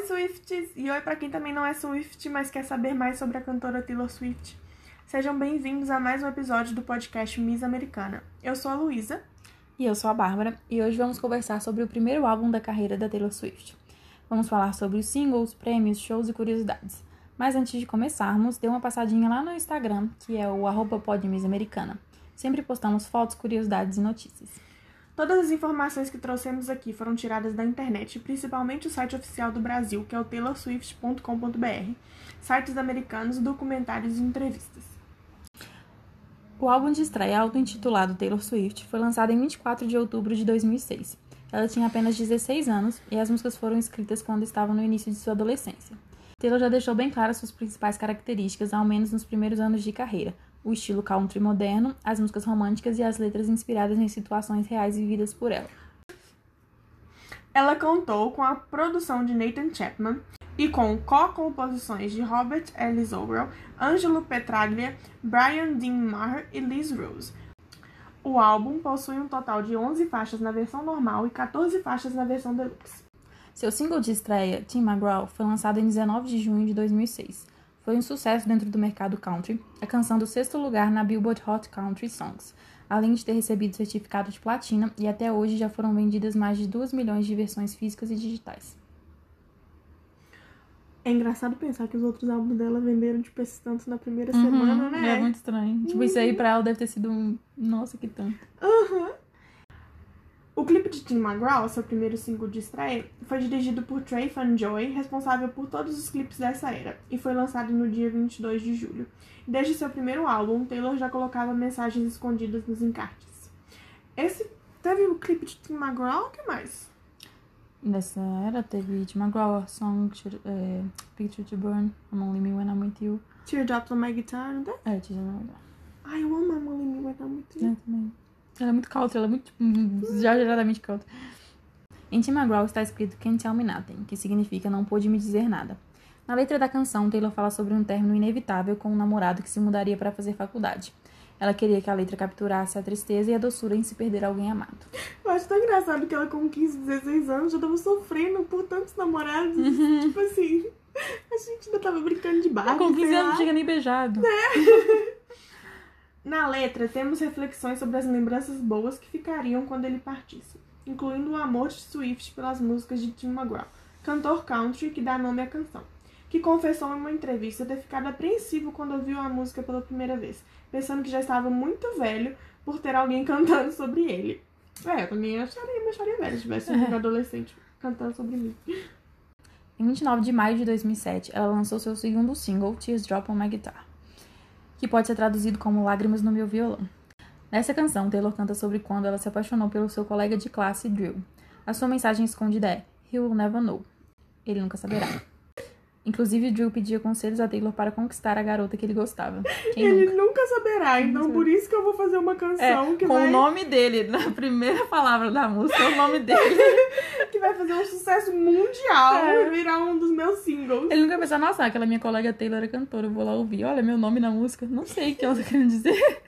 Oi, Swifts! E oi para quem também não é Swift, mas quer saber mais sobre a cantora Taylor Swift. Sejam bem-vindos a mais um episódio do podcast Miss Americana. Eu sou a Luísa. E eu sou a Bárbara, e hoje vamos conversar sobre o primeiro álbum da carreira da Taylor Swift. Vamos falar sobre os singles, prêmios, shows e curiosidades. Mas antes de começarmos, dê uma passadinha lá no Instagram, que é o arroba podmissamericana. Sempre postamos fotos, curiosidades e notícias. Todas as informações que trouxemos aqui foram tiradas da internet, principalmente o site oficial do Brasil, que é o taylorswift.com.br, sites americanos, documentários e entrevistas. O álbum de estreia auto-intitulado Taylor Swift foi lançado em 24 de outubro de 2006. Ela tinha apenas 16 anos e as músicas foram escritas quando estava no início de sua adolescência. Taylor já deixou bem claras suas principais características, ao menos nos primeiros anos de carreira, o estilo country moderno, as músicas românticas e as letras inspiradas em situações reais vividas por ela. Ela contou com a produção de Nathan Chapman e com co-composições de Robert Ellis Orwell, Angelo Petraglia, Brian Dean Maher e Liz Rose. O álbum possui um total de 11 faixas na versão normal e 14 faixas na versão deluxe. Seu single de estreia, Tim McGraw, foi lançado em 19 de junho de 2006. Foi um sucesso dentro do mercado country, alcançando o sexto lugar na Billboard Hot Country Songs, além de ter recebido certificado de platina e até hoje já foram vendidas mais de 2 milhões de versões físicas e digitais. É engraçado pensar que os outros álbuns dela venderam, tipo, esses tantos na primeira uhum, semana, né? É muito estranho. Uhum. Tipo, isso aí pra ela deve ter sido um... Nossa, que tanto. Uhum. O clipe de Tim McGraw, seu primeiro single de estreia, foi dirigido por Trey Fanjoy, responsável por todos os clipes dessa era, e foi lançado no dia 22 de julho. Desde seu primeiro álbum, Taylor já colocava mensagens escondidas nos encartes. Esse teve o clipe de Tim McGraw, o que mais? Nessa era teve Tim McGraw, Song, é, Picture to Burn, I'm Only Me When I'm With You. Teardrops on My Guitar, não tem? É, Teardrops on Ai, eu amo I'm Only Me When I'm With You. Eu também. Ela é muito country, ela é muito exageradamente country. Em Tim McGraw está escrito Can't Tell Me Nothing, que significa não pôde me dizer nada. Na letra da canção, Taylor fala sobre um término inevitável com um namorado que se mudaria para fazer faculdade. Ela queria que a letra capturasse a tristeza e a doçura em se perder alguém amado. Eu acho tão engraçado que ela, com 15, 16 anos, já tava sofrendo por tantos namorados. Uhum. Tipo assim, a gente ainda tava brincando de barco. Com 15 anos não tinha nem beijado. Né? Na letra, temos reflexões sobre as lembranças boas que ficariam quando ele partisse, incluindo o amor de Swift pelas músicas de Tim McGraw, cantor country que dá nome à canção, que confessou em uma entrevista ter ficado apreensivo quando ouviu a música pela primeira vez, pensando que já estava muito velho por ter alguém cantando sobre ele. É, eu também acharia, me acharia velho se tivesse um adolescente cantando sobre mim. Em 29 de maio de 2007, ela lançou seu segundo single, Tears Drop on My Guitar que pode ser traduzido como Lágrimas no Meu Violão. Nessa canção, Taylor canta sobre quando ela se apaixonou pelo seu colega de classe, Drew. A sua mensagem escondida é: He will never know. Ele nunca saberá. Inclusive, Drew pedia conselhos a Taylor para conquistar a garota que ele gostava. Quem ele nunca? nunca saberá, então por isso que eu vou fazer uma canção é, que com vai... o nome dele, na primeira palavra da música, é o nome dele. que vai fazer um sucesso mundial é. e virar um dos meus singles. Ele nunca pensou, nossa, aquela minha colega Taylor é cantora, eu vou lá ouvir. Olha, meu nome na música. Não sei o que ela tá querendo dizer.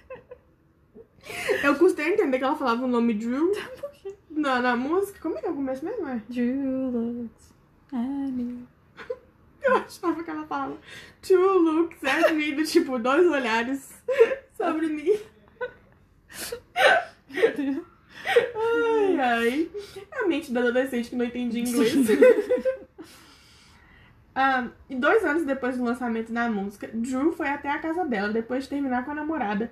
Eu custei entender que ela falava o nome Drew na, na música. Como é que é o começo mesmo? É? Drew looks at me. Eu achava que ela falava two looks at me, do tipo, dois olhares sobre mim. Ai, ai. É a mente da adolescente que não entendi inglês. Ah, e dois anos depois do lançamento da música, Drew foi até a casa dela depois de terminar com a namorada.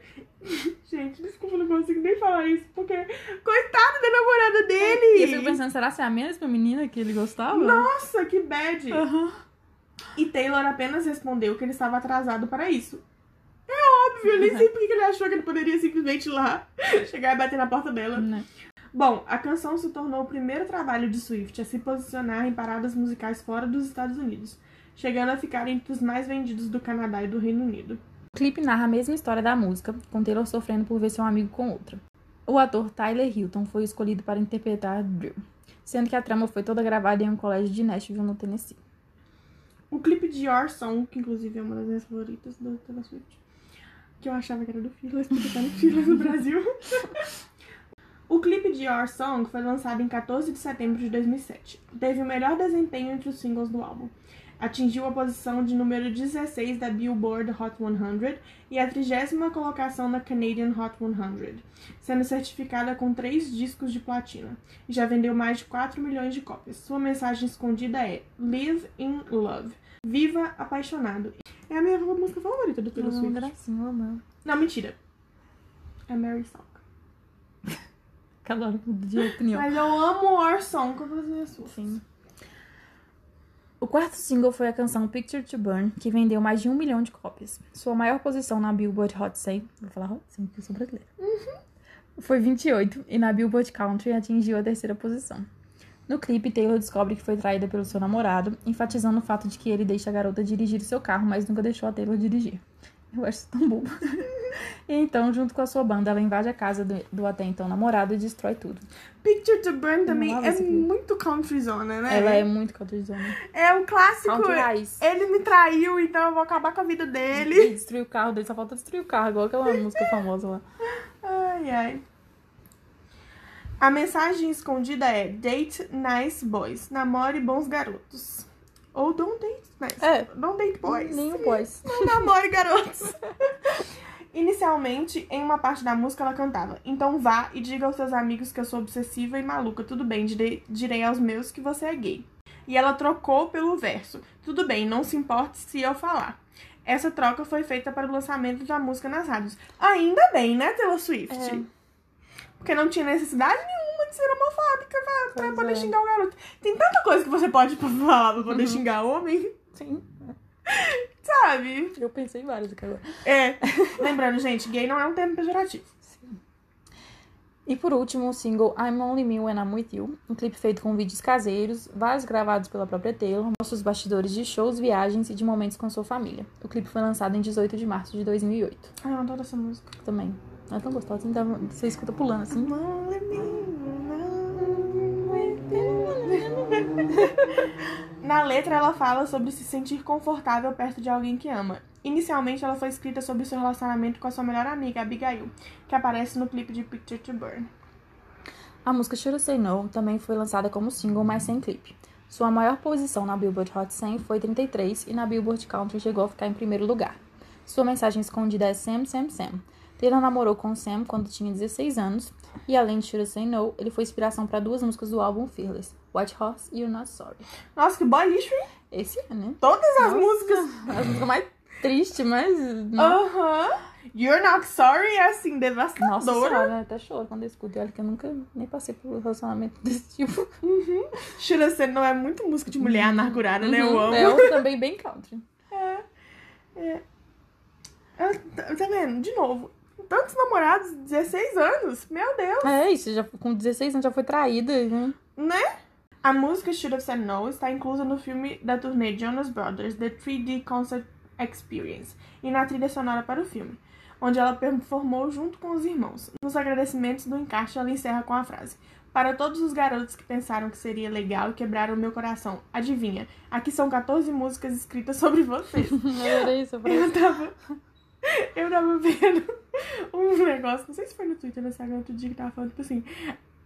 Gente, desculpa, não consigo nem falar isso, porque coitada da namorada dele! E eu fico pensando, será que é a mesma menina que ele gostava? Nossa, que bad! Uhum. E Taylor apenas respondeu que ele estava atrasado para isso. É óbvio, eu nem sei porque ele achou que ele poderia simplesmente ir lá, chegar e bater na porta dela. Né? Bom, a canção se tornou o primeiro trabalho de Swift a se posicionar em paradas musicais fora dos Estados Unidos, chegando a ficar entre os mais vendidos do Canadá e do Reino Unido. O clipe narra a mesma história da música, com Taylor sofrendo por ver seu amigo com outra. O ator Tyler Hilton foi escolhido para interpretar Drew, sendo que a trama foi toda gravada em um colégio de Nashville, no Tennessee. O clipe de Your Song, que inclusive é uma das minhas favoritas da Taylor Swift, que eu achava que era do Fearless, porque tá no Fearless no Brasil. O clipe de Your Song foi lançado em 14 de setembro de 2007. Teve o melhor desempenho entre os singles do álbum. Atingiu a posição de número 16 da Billboard Hot 100 e a trigésima colocação na Canadian Hot 100, sendo certificada com três discos de platina. E já vendeu mais de 4 milhões de cópias. Sua mensagem escondida é Live in Love. Viva apaixonado. É a minha música favorita do Taylor Não, Swift. gracinha, amor. Não, mentira. É Mary Song. Cada hora de opinião. Mas eu amo Our Song com todas as minhas forças. Sim. O quarto single foi a canção Picture to Burn, que vendeu mais de um milhão de cópias. Sua maior posição na Billboard Hot 100, vou falar Hot 100 porque eu sou brasileira, foi 28 e na Billboard Country atingiu a terceira posição. No clipe, Taylor descobre que foi traída pelo seu namorado, enfatizando o fato de que ele deixa a garota dirigir o seu carro, mas nunca deixou a Taylor dirigir. Eu acho isso tão bobo. e então, junto com a sua banda, ela invade a casa do, do até então namorado e destrói tudo. Picture to Burn também é muito country zona, né? Ela é muito countryzona. É o clássico. Ele me traiu, então eu vou acabar com a vida dele. Ele destruiu o carro dele, só falta destruir o carro, igual aquela música famosa lá. Ai, ai. A mensagem escondida é Date nice boys. Namore bons garotos. Ou don't date nice. É. Don't date boys. Nenhum boys. Não namore garotos. Inicialmente, em uma parte da música, ela cantava: Então vá e diga aos seus amigos que eu sou obsessiva e maluca. Tudo bem, direi, direi aos meus que você é gay. E ela trocou pelo verso: Tudo bem, não se importe se eu falar. Essa troca foi feita para o lançamento da música nas rádios. Ainda bem, né, Taylor Swift? É. Porque não tinha necessidade nenhuma de ser homofóbica pra, pra Pois poder é. xingar o garoto. Tem tanta coisa que você pode falar pra poder Uhum. xingar homem, Sim. sabe? Eu pensei em vários aqui agora. É. Lembrando, gente, gay não é um termo pejorativo. E por último, o single I'm Only Me When I'm With You, um clipe feito com vídeos caseiros, vários gravados pela própria Taylor, mostra os bastidores de shows, viagens e de momentos com sua família. O clipe foi lançado em 18 de março de 2008. Ai, eu adoro essa música. Também. Não é tão gostosa, então você escuta pulando assim. Na letra, ela fala sobre se sentir confortável perto de alguém que ama. Inicialmente, ela foi escrita sobre seu relacionamento com a sua melhor amiga, Abigail, que aparece no clipe de Picture to Burn. A música Should Say No também foi lançada como single, mas sem clipe. Sua maior posição na Billboard Hot 100 foi 33 e na Billboard Country chegou a ficar em primeiro lugar. Sua mensagem escondida é Sam, Sam, Sam. Taylor namorou com Sam quando tinha 16 anos e além de Should Say No, ele foi inspiração para duas músicas do álbum Fearless, White Horse e You're Not Sorry. Nossa, que boy lixo, hein? Esse é, né? Todas as Nossa. músicas. A música mais triste, mas... Aham. You're Not Sorry é assim, Nossa devastadora. senhora, eu até choro quando eu escuto. E Olha que eu nunca nem passei por um relacionamento desse tipo. Should I Say No é muito música de mulher amargurada, né? Eu Uhum. amo. É um também bem country. Ah, Tá tá vendo? De novo. Tantos namorados, 16 anos. Meu Deus. É, isso, já, com 16 anos já foi traída, né? Né? A música Should Have Said No está inclusa no filme da turnê Jonas Brothers, The 3D Concert Experience, e na trilha sonora para o filme, onde ela performou junto com os irmãos. Nos agradecimentos do encaixe, ela encerra com a frase: Para todos os garotos que pensaram que seria legal e quebraram meu coração, adivinha, aqui são 14 músicas escritas sobre vocês. Era isso, eu falei, Eu tava. Eu tava vendo um negócio, não sei se foi no Twitter, no Instagram, outro dia que tava falando, tipo assim.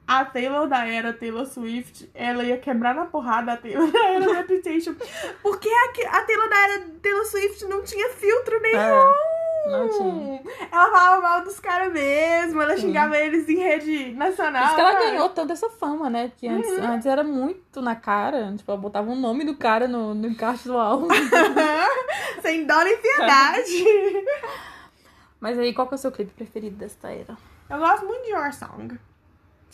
A Taylor da era Taylor Swift, ela ia quebrar na porrada a Taylor da era Reputation. Porque a, a Taylor da era Taylor Swift não tinha filtro nenhum. É, não tinha. Ela falava mal dos caras mesmo, ela Sim. xingava eles em rede nacional. Por isso que ela sabe? ganhou tanto essa fama, né? Que antes, Uhum. antes era muito na cara. Tipo, ela botava o nome do cara no, no encaixe do álbum. Sem dó nem piedade. Mas aí, qual que é o seu clipe preferido desta era? Eu gosto muito de Your Song.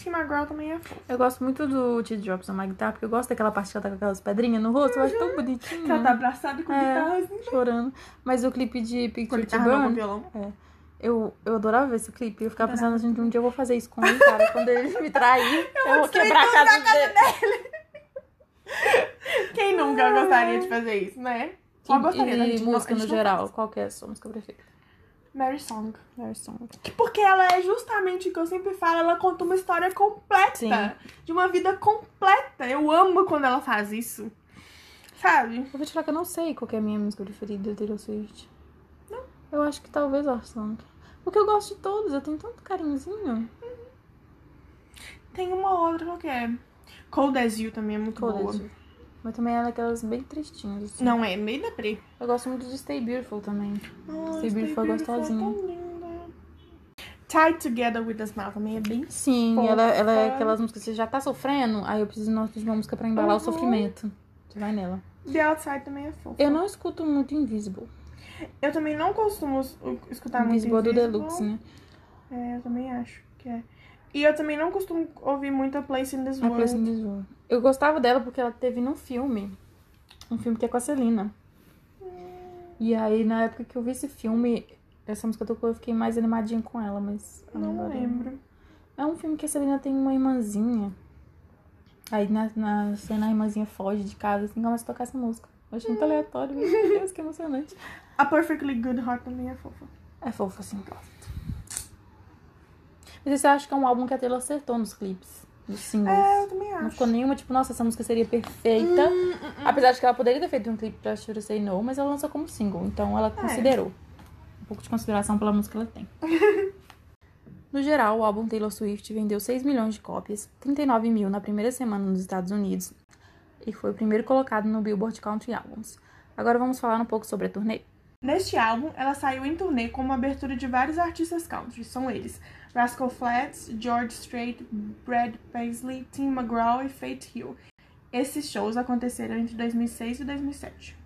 Tim McGraw também é fofo. Eu gosto muito do Teardrops on My Guitar, porque eu gosto daquela parte que ela tá com aquelas pedrinhas no rosto. Eu acho tão bonitinho. Que ela tá abraçada com É. guitarra assim. Chorando. Mas o clipe de Picture to guitarra não, Burn, violão. eu, eu adorava ver esse clipe. Eu ficava pensando assim, um dia eu vou fazer isso com ele, cara. Quando ele me trair, eu, vou destruir quebrar a casa na casa dele. Quem nunca gostaria de fazer isso, né? Só gostaria da E, gente e não- música a no gente não geral, qual que é a sua música preferida? Mary Song. Mary Song. Porque ela é justamente o que eu sempre falo, ela conta uma história completa. Sim. De uma vida completa. Eu amo quando ela faz isso. Sabe? Eu vou te falar que eu não sei qual que é a minha música preferida da Taylor Swift. Não. Eu acho que talvez Our Song. Porque eu gosto de todos, eu tenho tanto carinhozinho. Tem uma outra qualquer. Cold as You também é muito Cold boa. Mas também é daquelas bem tristinhas. assim. Não, é meio deprê. Eu gosto muito de Stay Beautiful também. Oh, Stay Beautiful é gostosinha. tão linda. Tied Together with a Smile também é bem... Sim, Fofa. ela, ela é aquelas músicas que você já tá sofrendo, aí eu preciso de uma música pra embalar o Uhum. sofrimento. Você vai nela. The Outside também é fofa. Eu não escuto muito Invisible. Eu também não costumo es- escutar muito Invisible é do Invisible. Deluxe, né? É, eu também acho que é. E eu também não costumo ouvir muito a Place in This A World. Place in This World. Eu gostava dela porque ela teve num filme. Um filme que é com a Celina. E aí, na época que eu vi esse filme, essa música tocou, eu fiquei mais animadinha com ela, mas. Não agora- lembro. É um filme que a Celina tem uma irmãzinha. Aí na, na cena a irmãzinha foge de casa assim começa a tocar essa música. Eu achei muito aleatório, meu Deus, que emocionante. A Perfectly Good Heart também é fofa. É fofo assim, gosto. Mas eu acho que é um álbum que a Taylor acertou nos clipes, nos singles. É, eu também Não acho. ficou nenhuma, tipo, nossa, essa música seria perfeita. Hum, Apesar de que ela poderia ter feito um clipe pra I Say No, mas ela lançou como single, então ela É. considerou. Um pouco de consideração pela música que ela tem. No geral, o álbum Taylor Swift vendeu 6 milhões de cópias, 39 mil na primeira semana nos Estados Unidos, e foi o primeiro colocado no Billboard Country Albums. Agora vamos falar um pouco sobre a turnê. Neste álbum, ela saiu em turnê com uma abertura de vários artistas country. São eles Rascal Flatts, George Strait, Brad Paisley, Tim McGraw e Faith Hill. Esses shows aconteceram entre 2006 e 2007.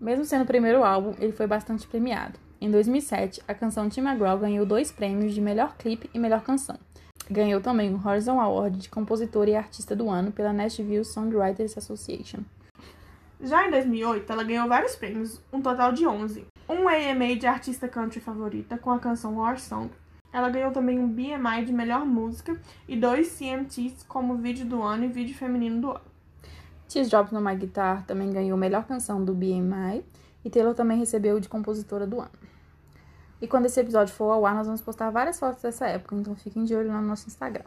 Mesmo sendo o primeiro álbum, ele foi bastante premiado. Em 2007, a canção Tim McGraw ganhou dois prêmios de melhor clipe e melhor canção. Ganhou também o Horizon Award de compositor e artista do ano pela Nashville Songwriters Association. Já em 2008, ela ganhou vários prêmios, um total de 11. Um AMA de artista country favorita com a canção War Song. Ela ganhou também um BMI de melhor música e dois CMTs como vídeo do ano e vídeo feminino do ano. Teardrops no My Guitar também ganhou melhor canção do BMI e Taylor também recebeu o de compositora do ano. E quando esse episódio for ao ar, nós vamos postar várias fotos dessa época, então fiquem de olho no nosso Instagram.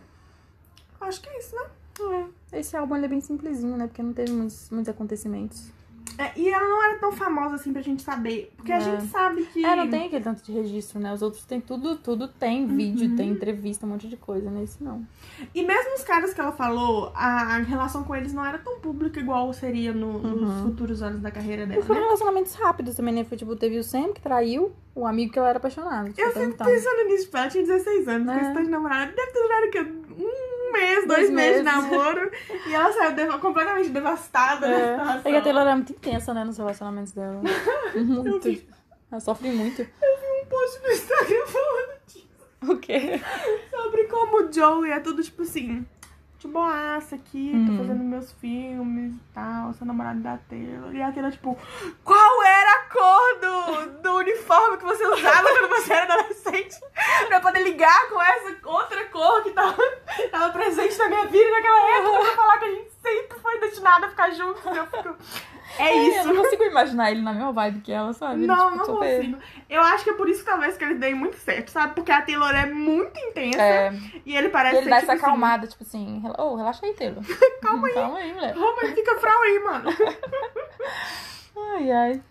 Acho que é isso, né? Esse álbum é bem simplesinho, né? Porque não teve muitos, muitos acontecimentos. É, e ela não era tão famosa assim pra gente saber. Porque a É. gente sabe que. É, não tem aquele tanto de registro, né? Os outros tem tudo, tudo tem vídeo, tem entrevista, um monte de coisa, nesse não. E mesmo os caras que ela falou, a relação com eles não era tão pública igual seria no- nos Uhum. futuros anos da carreira E dela. foram Né? relacionamentos rápidos também, né? Foi tipo, teve o Sam que traiu o amigo que ela era apaixonada. Tipo, Eu até fico então. pensando nisso, tipo, ela tinha 16 anos, É. tanto de namorado. Deve ter durado o quê? Mês, dois, Dois meses de namoro. e ela saiu completamente devastada É, da é que a Taylor é muito intensa, né, nos relacionamentos dela. Muito. vi. Ela sofre muito. Eu vi um post no Instagram falando disso. O quê? Sobre como o Joey é tudo tipo assim. De boaça aqui, tô Uhum. fazendo meus filmes e tal, sou namorado da Taylor. E a Taylor, tipo, qual cor do, do uniforme que você usava quando você era adolescente? pra poder ligar com essa outra cor que tava, tava presente na minha vida naquela época, pra falar que a gente sempre foi destinado a ficar juntos. Eu fico, é Eu isso. não consigo imaginar ele na mesma vibe que ela, sabe? Não, Tipo, não consigo. Eu acho que é por isso que talvez que eles deem muito certo, sabe? Porque a Taylor é muito intensa É, e ele parece ele ser, dá tipo essa assim, acalmada, tipo assim, ô, relaxa aí, Taylor. Calma aí. Calma aí, mulher. Como ele fica frau aí, mano? Ai, ai.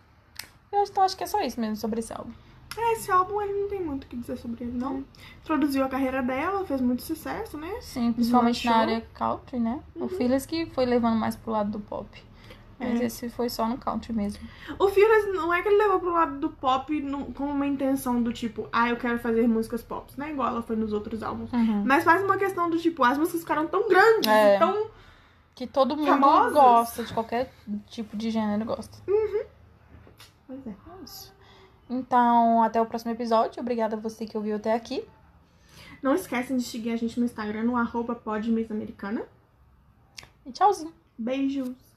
Eu então acho que é só isso mesmo sobre esse álbum. É, esse álbum ele não tem muito o que dizer sobre ele, não. Introduziu a carreira dela, fez muito sucesso, né? Sim, principalmente na área country, né? O Fearless que foi levando mais pro lado do pop. Mas É. esse foi só no country mesmo. O Fearless não é que ele levou pro lado do pop no- com uma intenção do tipo, ah, eu quero fazer músicas pop, não é igual ela foi nos outros álbuns. Uhum. Mas faz uma questão do tipo, as músicas ficaram tão grandes, É. tão. Que todo mundo Famosas? gosta, de qualquer tipo de gênero gosta. Pois é. É isso. Então, até o próximo episódio. Obrigada a você que ouviu até aqui. Não esquecem de seguir a gente no Instagram, no arroba podmissamericana. E tchauzinho. Beijos!